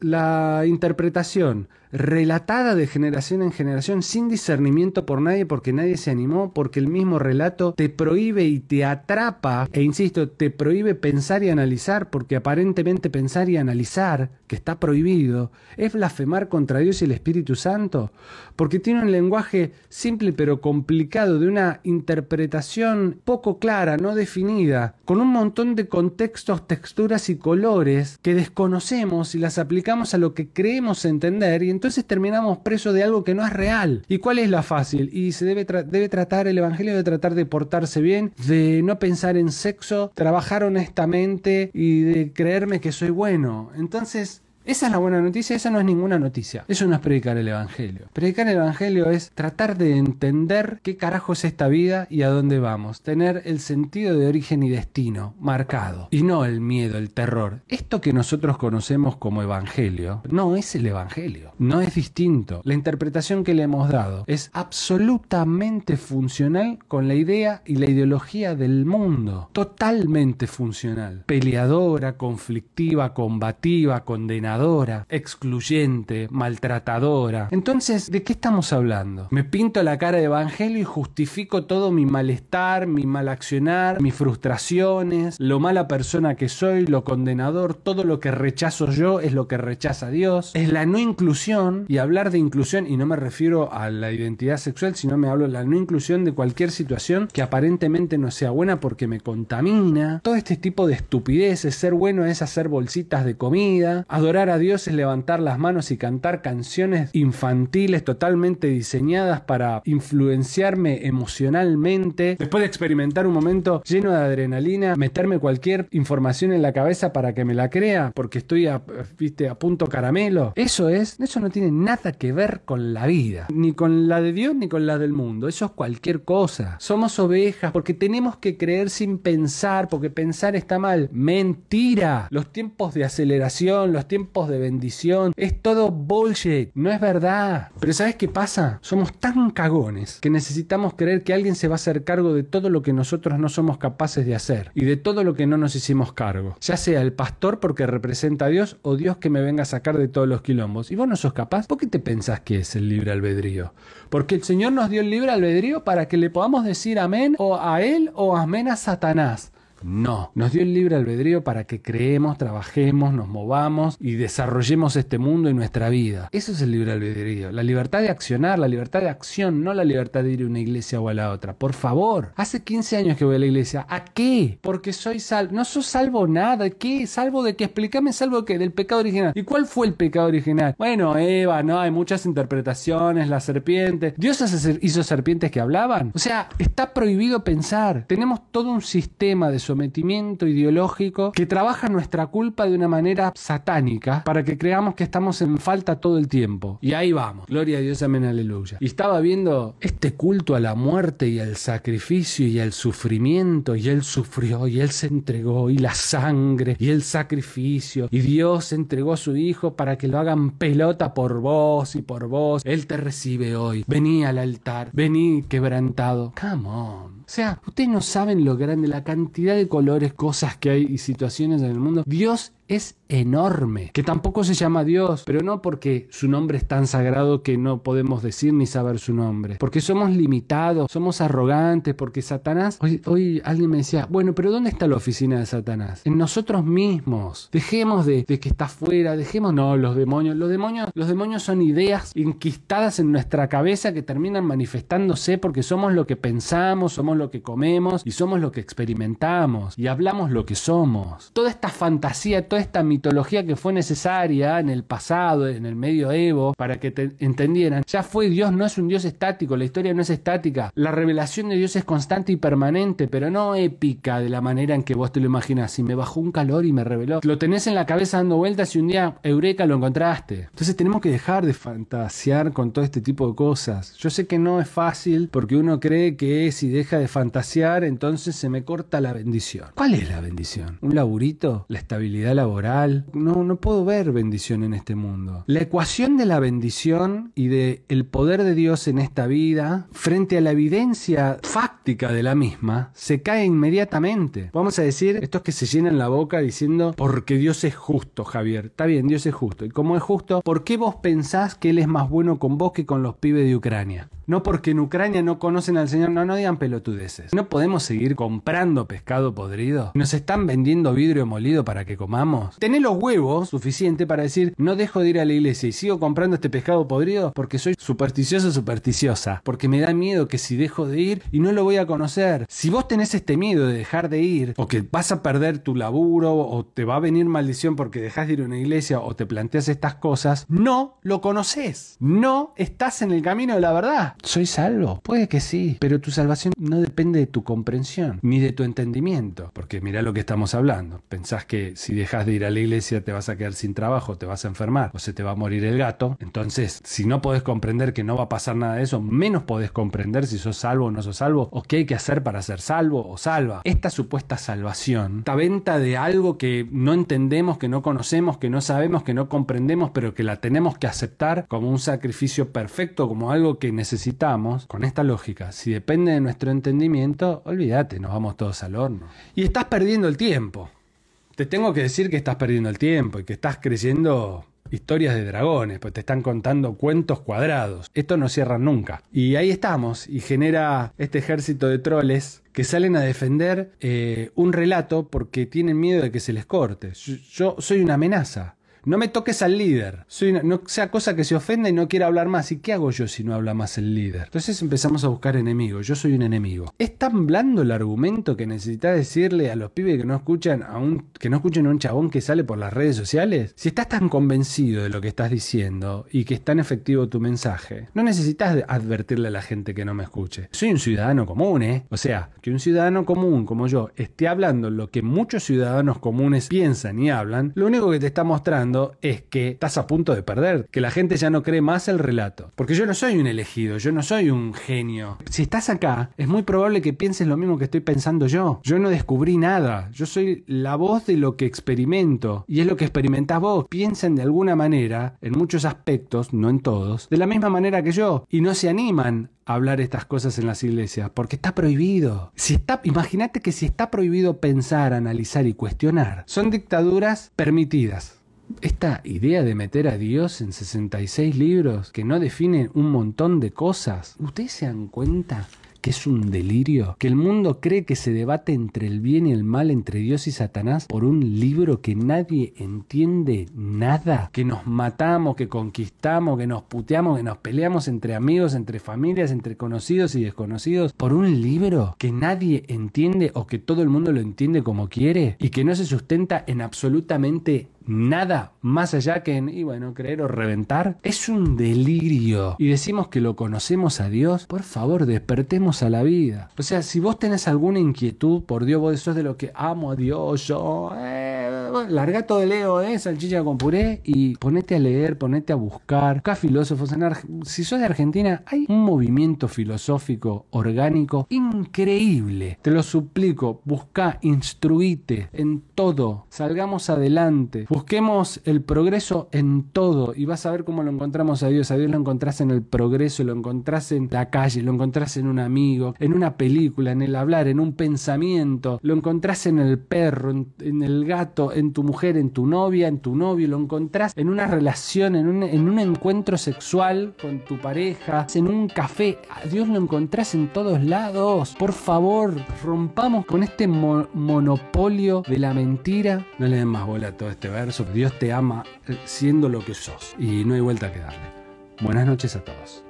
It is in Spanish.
la interpretación relatada de generación en generación sin discernimiento por nadie porque nadie se animó, porque el mismo relato te prohíbe y te atrapa, e insisto, te prohíbe pensar y analizar, porque aparentemente pensar y analizar, que está prohibido, es blasfemar contra Dios y el Espíritu Santo, porque tiene un lenguaje simple pero complicado, de una interpretación poco clara, no definida, con un montón de contextos, texturas y colores que desconocemos y las aplicamos a lo que creemos entender y entonces terminamos presos de algo que no es real. ¿Y cuál es la fácil? Y se debe, debe tratar, el Evangelio debe tratar de portarse bien, de no pensar en sexo, trabajar honestamente y de creerme que soy bueno. Entonces, esa es la buena noticia, esa no es ninguna noticia. Eso no es predicar el Evangelio. Predicar el Evangelio es tratar de entender qué carajo es esta vida y a dónde vamos. Tener el sentido de origen y destino marcado. Y no el miedo, el terror. Esto que nosotros conocemos como Evangelio no es el Evangelio. No es distinto. La interpretación que le hemos dado es absolutamente funcional con la idea y la ideología del mundo. Totalmente funcional. Peleadora, conflictiva, combativa, excluyente, maltratadora. Entonces, ¿de qué estamos hablando? Me pinto la cara de evangelio y justifico todo mi malestar, mi mal accionar, mis frustraciones, lo mala persona que soy, lo condenador, todo lo que rechazo yo es lo que rechaza Dios. Es la no inclusión y hablar de inclusión, y no me refiero a la identidad sexual, sino me hablo de la no inclusión de cualquier situación que aparentemente no sea buena porque me contamina. Todo este tipo de estupideces, ser bueno es hacer bolsitas de comida, adorar a Dios es levantar las manos y cantar canciones infantiles totalmente diseñadas para influenciarme emocionalmente. Después de experimentar un momento lleno de adrenalina, meterme cualquier información en la cabeza para que me la crea, porque estoy a, viste, a punto caramelo. Eso es, eso no tiene nada que ver con la vida, ni con la de Dios ni con la del mundo. Eso es cualquier cosa. Somos ovejas porque tenemos que creer sin pensar, porque pensar está mal. Mentira. Los tiempos de aceleración, los tiempos de bendición. Es todo bullshit. No es verdad. Pero ¿sabes qué pasa? Somos tan cagones que necesitamos creer que alguien se va a hacer cargo de todo lo que nosotros no somos capaces de hacer y de todo lo que no nos hicimos cargo. Ya sea el pastor porque representa a Dios o Dios que me venga a sacar de todos los quilombos. ¿Y vos no sos capaz? ¿Por qué te pensás que es el libre albedrío? Porque el Señor nos dio el libre albedrío para que le podamos decir amén o a Él o amén a Satanás. No, nos dio el libre albedrío para que creemos, trabajemos, nos movamos y desarrollemos este mundo y nuestra vida. Eso es el libre albedrío, la libertad de accionar, la libertad de acción, no la libertad de ir a una iglesia o a la otra. Por favor, hace 15 años que voy a la iglesia. ¿A qué? Porque soy salvo. No soy salvo nada. ¿Qué? ¿Salvo de qué? Explícame salvo de qué? Del pecado original. ¿Y cuál fue el pecado original? Bueno, Eva, no, hay muchas interpretaciones, la serpiente. ¿Dios hizo serpientes que hablaban? O sea, está prohibido pensar. Tenemos todo un sistema de sometimiento ideológico que trabaja nuestra culpa de una manera satánica para que creamos que estamos en falta todo el tiempo. Y ahí vamos. Gloria a Dios, amén, aleluya. Y estaba viendo este culto a la muerte y al sacrificio y al sufrimiento y él sufrió y él se entregó y la sangre y el sacrificio y Dios entregó a su hijo para que lo hagan pelota por vos y por vos. Él te recibe hoy. Vení al altar, vení quebrantado. Come on. Sea, ustedes no saben lo grande, la cantidad de colores, cosas que hay y situaciones en el mundo. Dios es enorme, que tampoco se llama Dios, pero no porque su nombre es tan sagrado que no podemos decir ni saber su nombre, porque somos limitados, somos arrogantes, porque Satanás, hoy, alguien me decía, bueno, pero ¿dónde está la oficina de Satanás? En nosotros mismos. Dejemos de, de que está fuera, dejemos, no, los demonios, los demonios, los demonios son ideas inquistadas en nuestra cabeza que terminan manifestándose porque somos lo que pensamos, somos lo que comemos y somos lo que experimentamos y hablamos lo que somos. Toda esta fantasía, toda esta mitología que fue necesaria en el pasado, en el medioevo, para que te entendieran, ya fue Dios no es un Dios estático, la historia no es estática, la revelación de Dios es constante y permanente, pero no épica de la manera en que vos te lo imaginas. Si me bajó un calor y me reveló, lo tenés en la cabeza dando vueltas y un día, eureka, lo encontraste. Entonces tenemos que dejar de fantasear con todo este tipo de cosas. Yo sé que no es fácil porque uno cree que si deja de fantasear, entonces se me corta la bendición. ¿Cuál es la bendición? ¿Un laburito? ¿La estabilidad laboral? No, no puedo ver bendición en este mundo. La ecuación de la bendición y de el poder de Dios en esta vida, frente a la evidencia fáctica de la misma, se cae inmediatamente. Vamos a decir, estos que se llenan la boca diciendo, porque Dios es justo, Javier. Está bien, Dios es justo. Y como es justo, ¿por qué vos pensás que Él es más bueno con vos que con los pibes de Ucrania? No porque en Ucrania no conocen al Señor, no, no digan pelotudeces. No podemos seguir comprando pescado podrido. Nos están vendiendo vidrio molido para que comamos. Tenés los huevos suficiente para decir, no dejo de ir a la iglesia y sigo comprando este pescado podrido porque soy supersticioso supersticiosa. Porque me da miedo que si dejo de ir y no lo voy a conocer. Si vos tenés este miedo de dejar de ir, o que vas a perder tu laburo, o te va a venir maldición porque dejas de ir a una iglesia, o te planteas estas cosas, no lo conoces. No estás en el camino de la verdad. ¿Soy salvo? Puede que sí, pero tu salvación no depende de tu comprensión, ni de tu entendimiento. Porque mira lo que estamos hablando. Pensás que si dejas de ir a la iglesia te vas a quedar sin trabajo, te vas a enfermar, o se te va a morir el gato. Entonces, si no podés comprender que no va a pasar nada de eso, menos podés comprender si sos salvo o no sos salvo, o qué hay que hacer para ser salvo o salva. Esta supuesta salvación, esta venta de algo que no entendemos, que no conocemos, que no sabemos, que no comprendemos, pero que la tenemos que aceptar como un sacrificio perfecto, como algo que necesitamos, con esta lógica, si depende de nuestro entendimiento, olvídate, nos vamos todos al horno. Y estás perdiendo el tiempo. Te tengo que decir que estás perdiendo el tiempo y que estás creyendo historias de dragones, pues te están contando cuentos cuadrados. Esto no cierra nunca. Y ahí estamos, y genera este ejército de troles que salen a defender eh, un relato porque tienen miedo de que se les corte. yo soy una amenaza. No me toques al líder. No sea cosa que se ofenda y no quiera hablar más. ¿Y qué hago yo si no habla más el líder? Entonces empezamos a buscar enemigos. Yo soy un enemigo. ¿Es tan blando el argumento que necesitas decirle a los pibes que no escuchan a un, que no escuchen a un chabón que sale por las redes sociales? Si estás tan convencido de lo que estás diciendo y que es tan efectivo tu mensaje, no necesitas advertirle a la gente que no me escuche. Soy un ciudadano común, ¿eh? O sea, que un ciudadano común como yo esté hablando lo que muchos ciudadanos comunes piensan y hablan, lo único que te está mostrando es que estás a punto de perder, que la gente ya no cree más el relato. Porque yo no soy un elegido, yo no soy un genio. Si estás acá, es muy probable que pienses lo mismo que estoy pensando yo. Yo no descubrí nada, yo soy la voz de lo que experimento y es lo que experimentás vos. Piensen de alguna manera, en muchos aspectos, no en todos, de la misma manera que yo y no se animan a hablar estas cosas en las iglesias porque está prohibido. Si está, imagínate que si está prohibido pensar, analizar y cuestionar, son dictaduras permitidas esta idea de meter a Dios en 66 libros que no definen un montón de cosas, ¿ustedes se dan cuenta que es un delirio, que el mundo cree que se debate entre el bien y el mal, entre Dios y Satanás, por un libro que nadie entiende nada, que nos matamos, que conquistamos, que nos puteamos, que nos peleamos entre amigos, entre familias, entre conocidos y desconocidos, por un libro que nadie entiende o que todo el mundo lo entiende como quiere y que no se sustenta en absolutamente nada más allá que en, y bueno, creer o reventar, es un delirio. Y decimos que lo conocemos a Dios, por favor, despertemos a la vida. O sea, si vos tenés alguna inquietud, por Dios, vos sos de lo que amo a Dios, yo, eh, larga todo el Leo, eh, salchicha con puré y ponete a leer, ponete a buscar, busca filósofos. En si sos de Argentina, hay un movimiento filosófico orgánico increíble. Te lo suplico, busca, instruite en todo, salgamos adelante. Busquemos el progreso en todo y vas a ver cómo lo encontramos a Dios. A Dios lo encontrás en el progreso, lo encontrás en la calle, lo encontrás en un amigo, en una película, en el hablar, en un pensamiento, lo encontrás en el perro, en, el gato, en tu mujer, en tu novia, en tu novio, lo encontrás en una relación, en un, en encuentro sexual con tu pareja, en un café. A Dios lo encontrás en todos lados. Por favor, rompamos con este monopolio de la mentira. No le den más bola a todo este verbo Dios te ama siendo lo que sos y no hay vuelta que darle. Buenas noches a todos.